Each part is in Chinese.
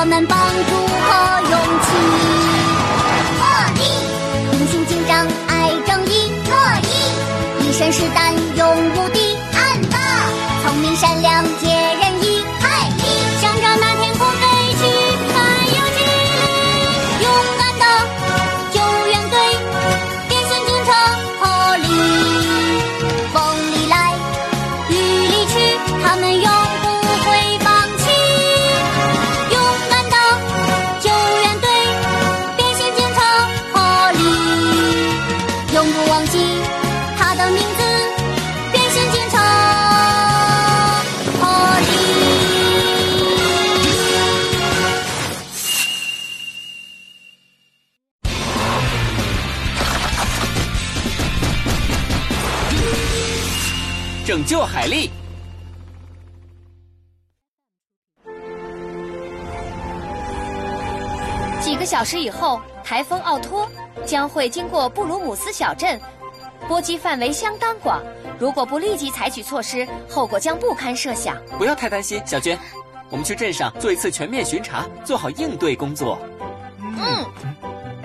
我们帮助和勇气。乐迪明星警长爱正义乐迪一身是胆勇无敌拯救海莉。几个小时以后，台风奥托将会经过布鲁姆斯小镇，波及范围相当广。如果不立即采取措施，后果将不堪设想。不要太担心，小娟，我们去镇上做一次全面巡查，做好应对工作。嗯，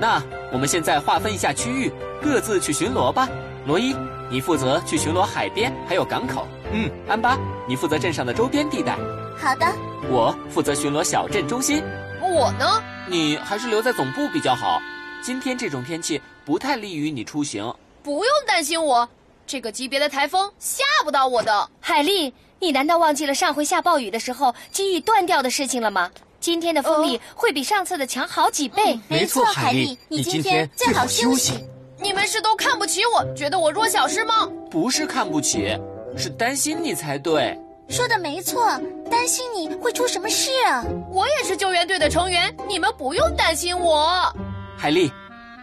那我们现在划分一下区域，各自去巡逻吧。罗伊，你负责去巡逻海边还有港口。嗯，安巴，你负责镇上的周边地带。好的，我负责巡逻小镇中心。我呢？你还是留在总部比较好。今天这种天气不太利于你出行。不用担心我，这个级别的台风吓不到我的。海丽，你难道忘记了上回下暴雨的时候机翼断掉的事情了吗？今天的风力会比上次的强好几倍。没错，海丽，你今天最好休息。你们是都看不起我，觉得我弱小是吗？不是看不起，是担心你才对。说的没错，担心你会出什么事啊！我也是救援队的成员，你们不用担心我。海莉，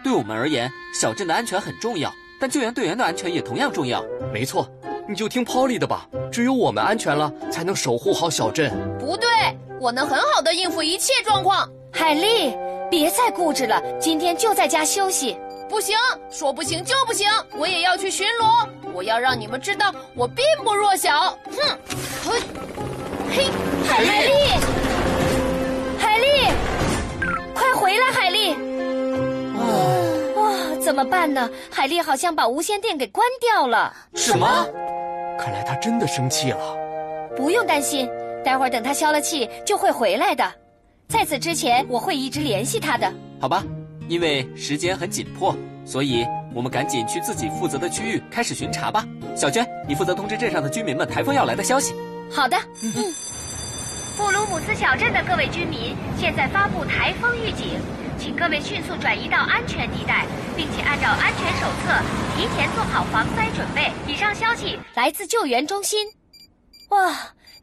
对我们而言，小镇的安全很重要，但救援队员的安全也同样重要。没错，你就听 Polly 的吧，只有我们安全了，才能守护好小镇。不对，我能很好的应付一切状况。海莉，别再固执了，今天就在家休息。不行，说不行就不行，我也要去巡逻。我要让你们知道，我并不弱小。哼，嘿，嘿，海丽，海丽，快回来，海莉！哇，怎么办呢？海丽好像把无线电给关掉了。什么？看来他真的生气了。不用担心，待会儿等他消了气就会回来的。在此之前，我会一直联系他的。好吧。因为时间很紧迫，所以我们赶紧去自己负责的区域开始巡查吧。小娟，你负责通知镇上的居民们台风要来的消息。好的。嗯。布鲁姆斯小镇的各位居民，现在发布台风预警，请各位迅速转移到安全地带，并且按照安全手册提前做好防灾准备。以上消息来自救援中心。哇，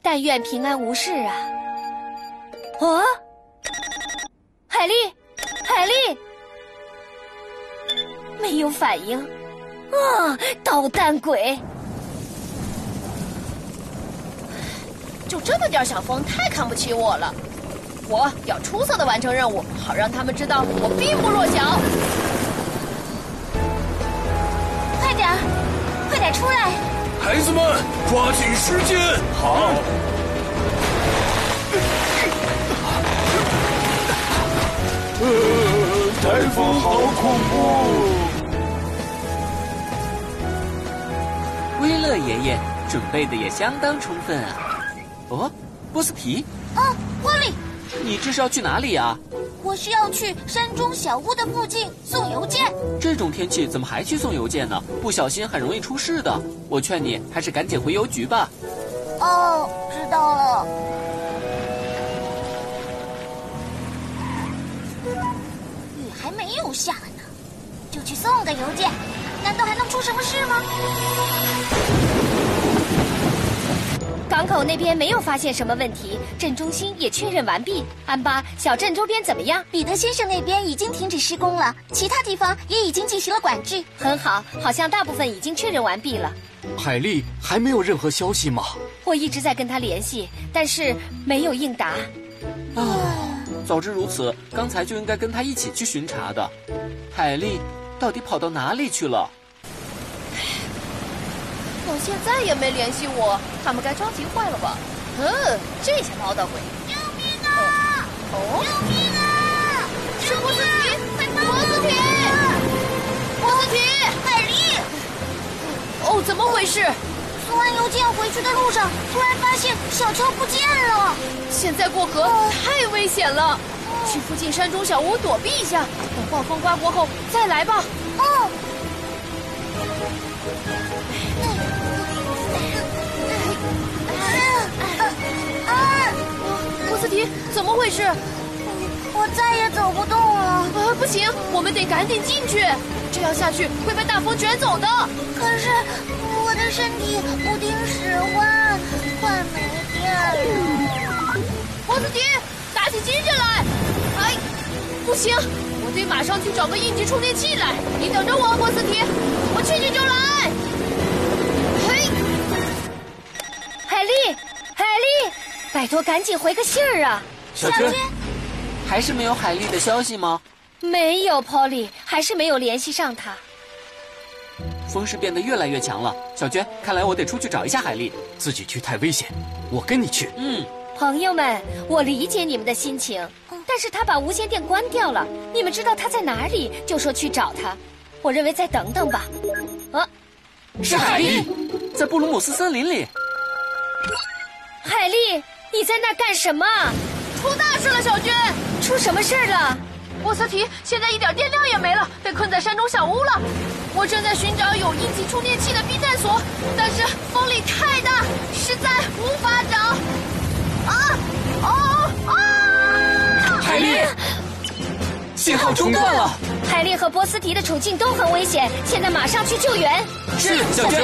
但愿平安无事啊！啊，海丽，海莉。没有反应，啊！捣蛋鬼！就这么点小风，太看不起我了。我要出色的完成任务，好让他们知道我并不弱小。快点，快点出来！孩子们，抓紧时间！好。呃，台风好恐怖。爷爷准备的也相当充分啊！哦，波斯提，啊，波利，你这是要去哪里啊？我是要去山中小屋的附近送邮件。这种天气怎么还去送邮件呢？不小心很容易出事的。我劝你还是赶紧回邮局吧。哦，知道了。雨还没有下呢，就去送个邮件。难道还能出什么事吗？港口那边没有发现什么问题，镇中心也确认完毕。安巴，小镇周边怎么样？彼得先生那边已经停止施工了，其他地方也已经进行了管制。很好，好像大部分已经确认完毕了。海莉还没有任何消息吗？我一直在跟他联系，但是没有应答。啊，早知如此，刚才就应该跟他一起去巡查的。海莉。到底跑到哪里去了？到现在也没联系我，他们该着急坏了吧？嗯，这些唠叨鬼！救命啊！哦，救命啊！是波斯提，波斯提，波斯提，海莉！哦，怎么回事？送完邮件回去的路上，突然发现小乔不见了。现在过河太危险了。去附近山中小屋躲避一下，等暴风刮过后再来吧。哦。波斯提，怎么回事？我再也走不动了。啊，不行，我们得赶紧进去，这样下去会被大风卷走的。可是我的身体不听使唤，快没电了。波斯提，打起精神来！哎，不行，我得马上去找个应急充电器来。你等着我，波斯提，我去去就来。嘿，海丽，海丽，拜托赶紧回个信儿啊！小娟，还是没有海丽的消息吗？没有，Polly，还是没有联系上她。风势变得越来越强了，小娟，看来我得出去找一下海丽。自己去太危险，我跟你去。嗯，朋友们，我理解你们的心情，但是他把无线电关掉了。你们知道他在哪里，就说去找他。我认为再等等吧。啊，是海莉，在布鲁姆斯森林里。海莉，你在那儿干什么？出大事了，小娟！出什么事儿了？波斯提现在一点电量也没了，被困在山中小屋了。我正在寻找有应急充电器的避难所，但是风力太大，实在无法找。啊！哦啊！海莉，信号中断了。海莉和波斯提的处境都很危险，现在马上去救援。是，小娟。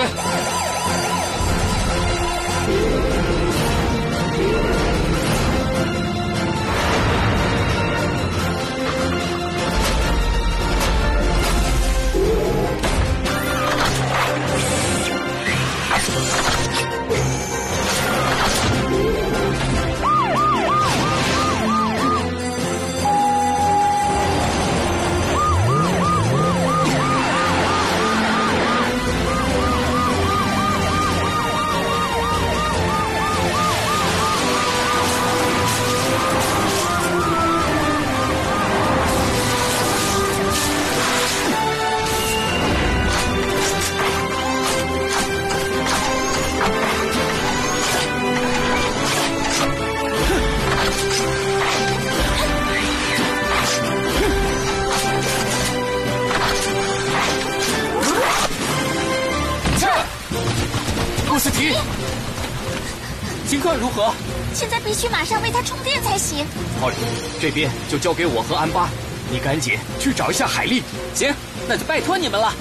如何？现在必须马上为他充电才行。奥利，这边就交给我和安巴，你赶紧去找一下海丽。行，那就拜托你们了。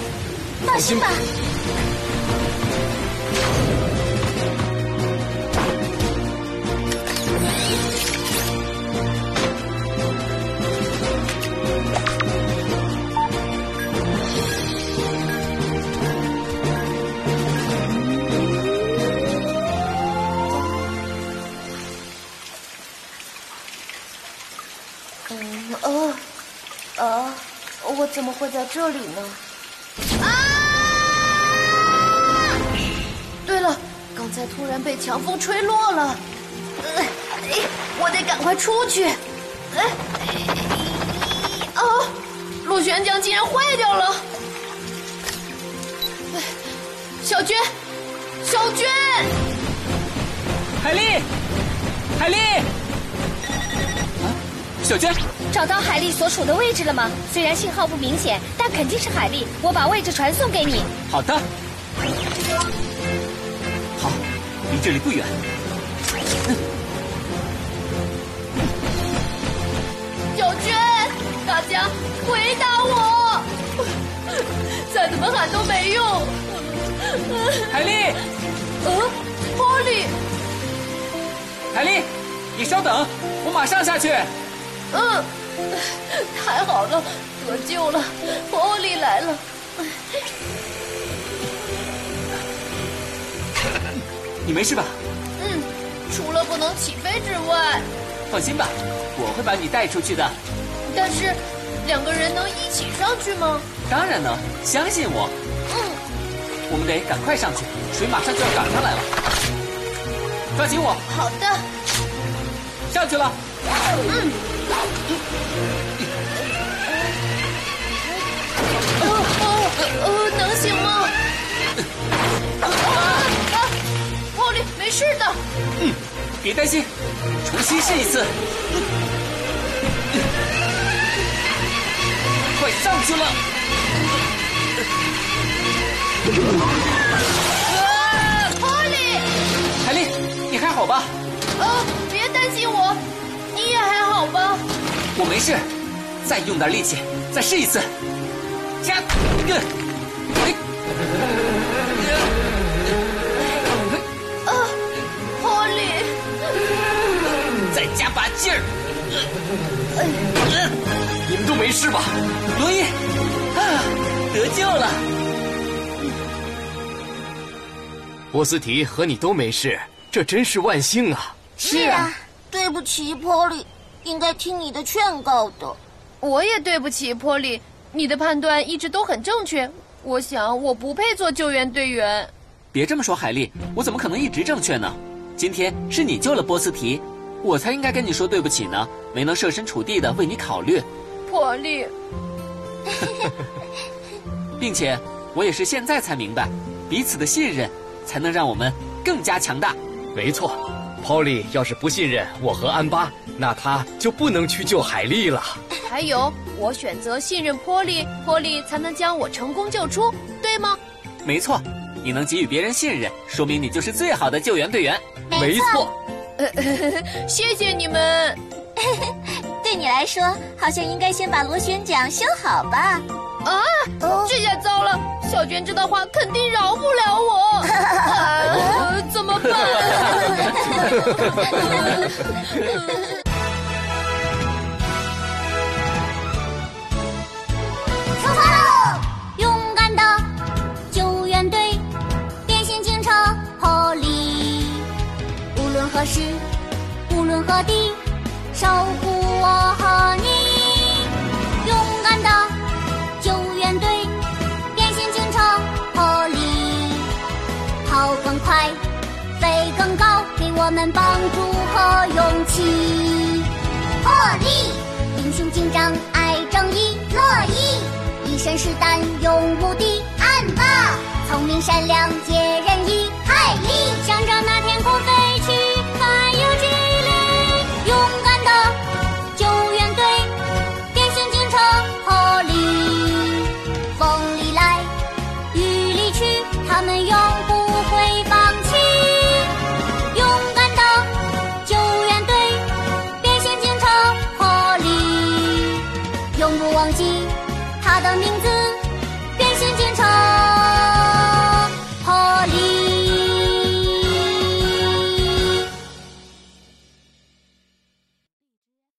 放心吧。呃呃，我怎么会在这里呢？啊！对了，刚才突然被强风吹落了，呃，哎我得赶快出去。哎，哦，螺旋桨竟然坏掉了！哎小娟，小娟，海丽，海丽，啊，小娟，找到海丽所处的位置了吗？虽然信号不明显，但肯定是海丽。我把位置传送给你。好的。好，离这里不远。小娟，大家回答我！再怎么喊都没用。海丽，嗯，波利，海丽，你稍等，我马上下去。嗯，太好了，得救了，波利来了。你没事吧？嗯，除了不能起飞之外，放心吧，我会把你带出去的。但是两个人能一起上去吗？当然能，相信我。嗯。我们得赶快上去，水马上就要涨上来了。抓紧我！好的。上去了。嗯。能行吗？啊啊！波利，没事的。嗯，别担心，重新试一次。快上去了！没事，再用点力气，再试一次。加，个，啊，波利，再加把劲儿。你们都没事吧？罗伊，啊，得救了。波斯提和你都没事，这真是万幸啊！是啊，对不起，波利，应该听你的劝告的。我也对不起，波利，你的判断一直都很正确。我想我不配做救援队员。别这么说，海莉，我怎么可能一直正确呢？今天是你救了波斯提，我才应该跟你说对不起呢，没能设身处地的为你考虑。波利，并且我也是现在才明白，彼此的信任才能让我们更加强大。没错，Polly 要是不信任我和安巴，那他就不能去救海莉了。还有，我选择信任波利，波利才能将我成功救出，对吗？没错，你能给予别人信任，说明你就是最好的救援队员。没错，谢谢你们。对你来说，好像应该先把螺旋桨修好吧？啊，这下糟了！小娟这道话肯定饶不了我，啊、怎么办？出发喽！勇敢的救援队，变形警车破例，无论何时，无论何地，守快，飞更高，给我们帮助和勇气。破例，英雄紧张，爱正义，乐意，一身是胆，勇无敌。暗霸，聪明善良，解人意。害力，想着那。